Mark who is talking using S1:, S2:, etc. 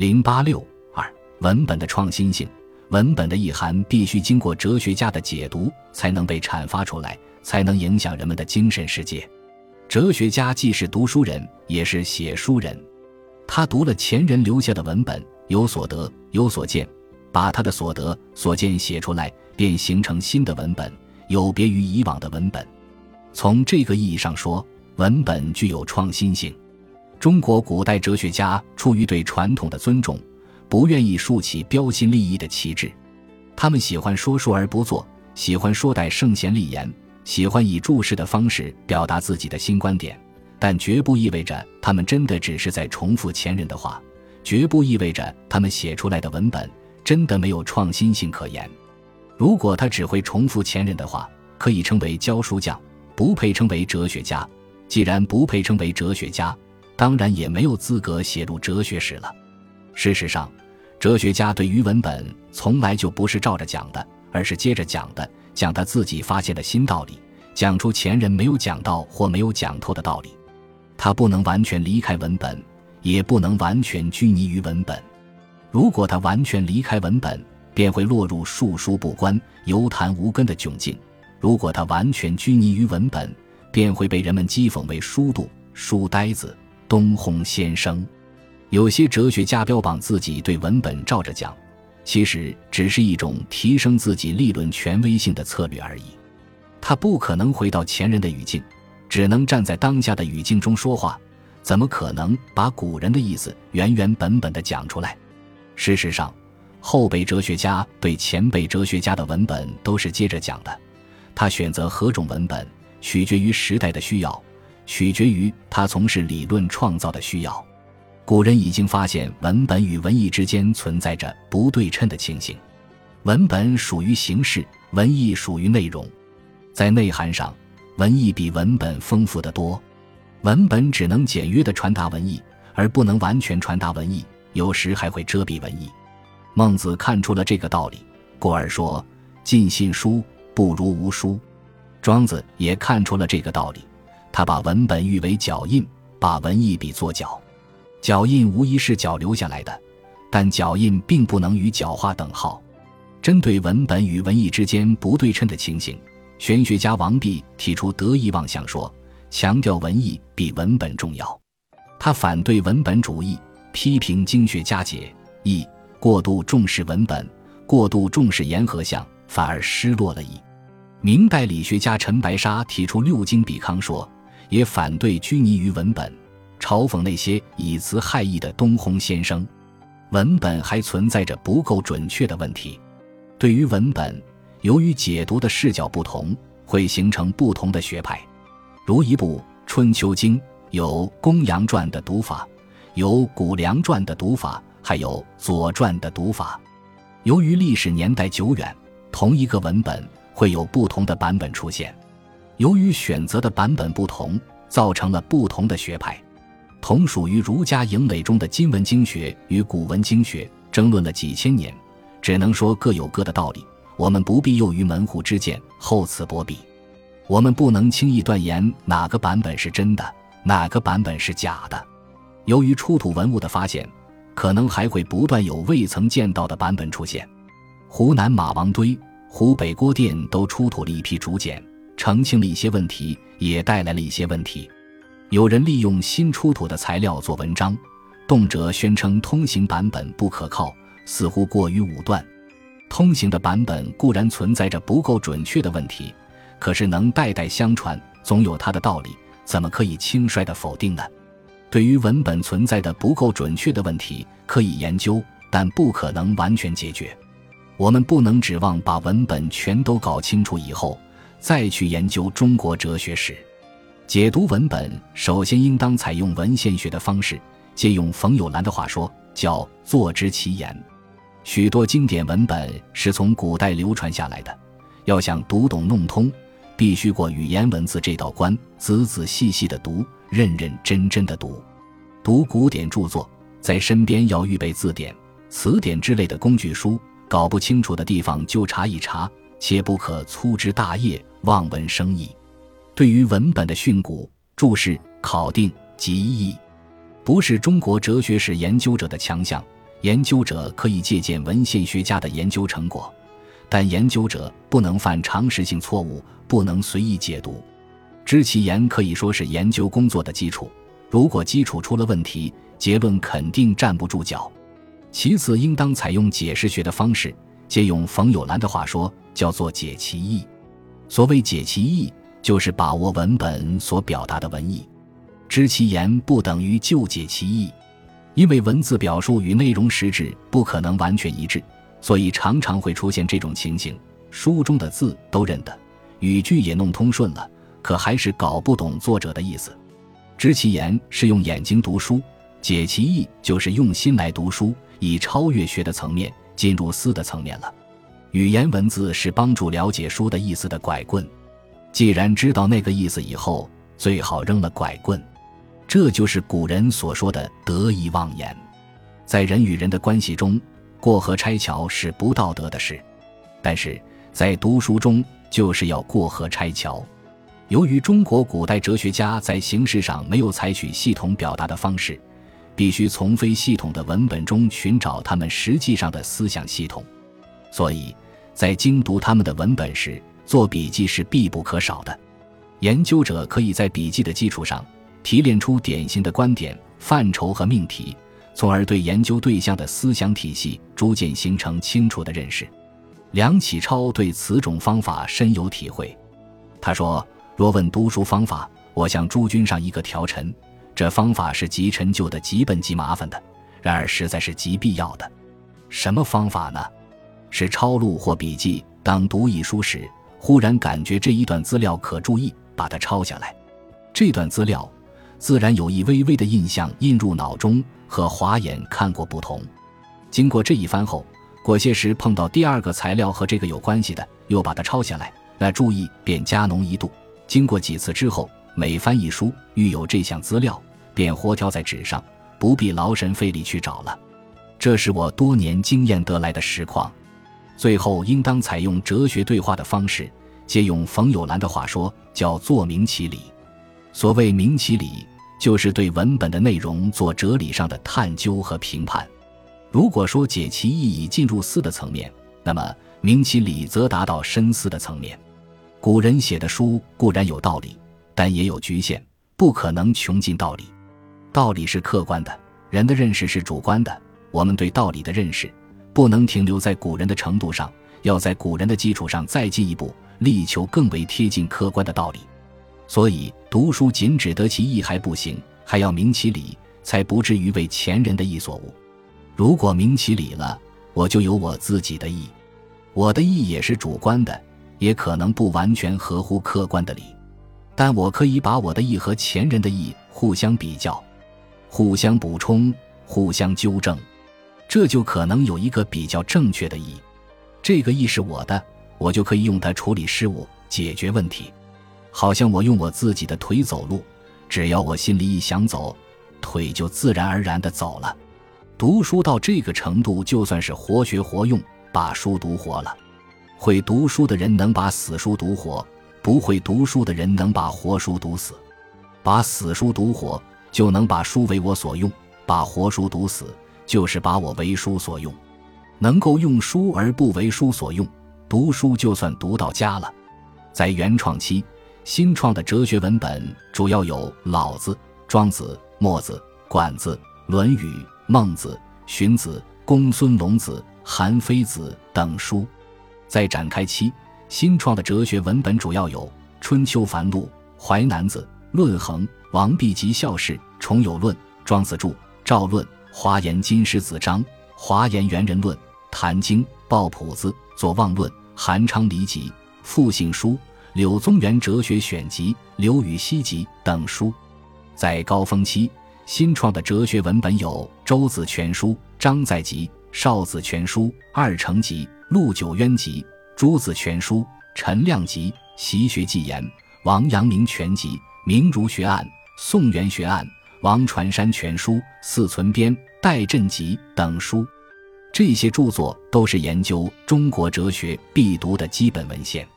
S1: 零八六二文本的创新性，文本的意涵必须经过哲学家的解读，才能被阐发出来，才能影响人们的精神世界。哲学家既是读书人，也是写书人。他读了前人留下的文本，有所得，有所见，把他的所得、所见写出来，便形成新的文本，有别于以往的文本。从这个意义上说，文本具有创新性。中国古代哲学家出于对传统的尊重，不愿意竖起标新立异的旗帜。他们喜欢说说而不做，喜欢说带圣贤立言，喜欢以注释的方式表达自己的新观点。但绝不意味着他们真的只是在重复前人的话，绝不意味着他们写出来的文本真的没有创新性可言。如果他只会重复前人的话，可以称为教书匠，不配称为哲学家。既然不配称为哲学家，当然也没有资格写入哲学史了。事实上，哲学家对于文本从来就不是照着讲的，而是接着讲的，讲他自己发现的新道理，讲出前人没有讲到或没有讲透的道理。他不能完全离开文本，也不能完全拘泥于文本。如果他完全离开文本，便会落入述书不观、游谈无根的窘境；如果他完全拘泥于文本，便会被人们讥讽为书度、书呆子。东烘先生，有些哲学家标榜自己对文本照着讲，其实只是一种提升自己立论权威性的策略而已。他不可能回到前人的语境，只能站在当下的语境中说话，怎么可能把古人的意思原原本本的讲出来？事实上，后辈哲学家对前辈哲学家的文本都是接着讲的，他选择何种文本，取决于时代的需要。取决于他从事理论创造的需要。古人已经发现文本与文艺之间存在着不对称的情形，文本属于形式，文艺属于内容。在内涵上，文艺比文本丰富得多。文本只能简约地传达文艺，而不能完全传达文艺，有时还会遮蔽文艺。孟子看出了这个道理，故而说：“尽信书，不如无书。”庄子也看出了这个道理。他把文本誉为脚印，把文艺比作脚。脚印无疑是脚留下来的，但脚印并不能与脚画等号。针对文本与文艺之间不对称的情形，玄学家王弼提出得意妄想说，强调文艺比文本重要。他反对文本主义，批评经学家解义过度重视文本，过度重视言和相，反而失落了义。明代理学家陈白沙提出六经比康说。也反对拘泥于文本，嘲讽那些以词害义的东烘先生。文本还存在着不够准确的问题。对于文本，由于解读的视角不同，会形成不同的学派。如一部《春秋经》，有《公羊传》的读法，有《谷梁传》的读法，还有《左传》的读法。由于历史年代久远，同一个文本会有不同的版本出现。由于选择的版本不同，造成了不同的学派。同属于儒家营垒中的今文经学与古文经学争论了几千年，只能说各有各的道理。我们不必囿于门户之见，厚此薄彼。我们不能轻易断言哪个版本是真的，哪个版本是假的。由于出土文物的发现，可能还会不断有未曾见到的版本出现。湖南马王堆、湖北郭店都出土了一批竹简。澄清了一些问题，也带来了一些问题。有人利用新出土的材料做文章，动辄宣称通行版本不可靠，似乎过于武断。通行的版本固然存在着不够准确的问题，可是能代代相传，总有它的道理，怎么可以轻率的否定呢？对于文本存在的不够准确的问题，可以研究，但不可能完全解决。我们不能指望把文本全都搞清楚以后。再去研究中国哲学史，解读文本，首先应当采用文献学的方式。借用冯友兰的话说，叫“坐知其言”。许多经典文本是从古代流传下来的，要想读懂弄通，必须过语言文字这道关，仔仔细细的读，认认真真的读。读古典著作，在身边要预备字典、词典之类的工具书，搞不清楚的地方就查一查。切不可粗枝大叶，望文生义。对于文本的训诂、注释、考定及意义，不是中国哲学史研究者的强项，研究者可以借鉴文献学家的研究成果，但研究者不能犯常识性错误，不能随意解读。知其言可以说是研究工作的基础，如果基础出了问题，结论肯定站不住脚。其次，应当采用解释学的方式，借用冯友兰的话说，叫做解其意。所谓解其意，就是把握文本所表达的文意。知其言不等于就解其意，因为文字表述与内容实质不可能完全一致，所以常常会出现这种情形：书中的字都认得，语句也弄通顺了，可还是搞不懂作者的意思。知其言是用眼睛读书，解其意就是用心来读书，以超越学的层面进入思的层面了。语言文字是帮助了解书的意思的拐棍，既然知道那个意思以后，最好扔了拐棍。这就是古人所说的得意忘言。在人与人的关系中，过河拆桥是不道德的事，但是在读书中就是要过河拆桥。由于中国古代哲学家在形式上没有采取系统表达的方式，必须从非系统的文本中寻找他们实际上的思想系统，所以在精读他们的文本时，做笔记是必不可少的。研究者可以在笔记的基础上。提炼出典型的观点范畴和命题，从而对研究对象的思想体系逐渐形成清楚的认识。梁启超对此种方法深有体会。他说：“若问读书方法，我向诸君上一个条陈。这方法是极陈旧的、极笨极麻烦的，然而实在是极必要的。什么方法呢？是抄录或笔记。当读一书时，忽然感觉这一段资料可注意，把它抄下来。这段资料。”自然有一微微的印象印入脑中，和华眼看过不同。经过这一番后，过些时碰到第二个材料和这个有关系的，又把它抄下来，那注意便加浓一度。经过几次之后，每翻一书，遇有这项资料，便活挑在纸上，不必劳神费力去找了。这是我多年经验得来的实况。最后，应当采用哲学对话的方式，借用冯友兰的话说，叫做明其理。所谓明其理。就是对文本的内容做哲理上的探究和评判。如果说解其意已进入思的层面，那么明其理则达到深思的层面。古人写的书固然有道理，但也有局限，不可能穷尽道理。道理是客观的，人的认识是主观的。我们对道理的认识，不能停留在古人的程度上，要在古人的基础上再进一步，力求更为贴近客观的道理。所以读书仅只得其意还不行，还要明其理，才不至于为前人的意所误。如果明其理了，我就有我自己的意，我的意也是主观的，也可能不完全合乎客观的理，但我可以把我的意和前人的意互相比较，互相补充，互相纠正，这就可能有一个比较正确的意。这个意是我的，我就可以用它处理事物，解决问题。好像我用我自己的腿走路，只要我心里一想走，腿就自然而然的走了。读书到这个程度，就算是活学活用，把书读活了。会读书的人能把死书读活，不会读书的人能把活书读死。把死书读活，就能把书为我所用；把活书读死，就是把我为书所用。能够用书而不为书所用，读书就算读到家了。在原创期。新创的哲学文本主要有《老子》《庄子》《墨子》《管子》《论语》《孟子》《荀子》《公孙龙子》《韩非子》等书。在展开期，新创的哲学文本主要有《春秋繁露》《淮南子》《论衡》《王弼及校事》《重有论》《庄子注》《赵论》《华严经师子章》《华严元人论》《坛经》《抱朴子》《左望论》《韩昌黎集》《复姓书》。《柳宗元哲学选集》《刘禹锡集》等书，在高峰期新创的哲学文本有《周子全书》《张载集》《邵子全书》《二程集》《陆九渊集》《朱子全书》《陈亮集》《习学纪言》《王阳明全集》《明儒学案》《宋元学案》《王传山全书》《四存编》《戴震集》等书，这些著作都是研究中国哲学必读的基本文献。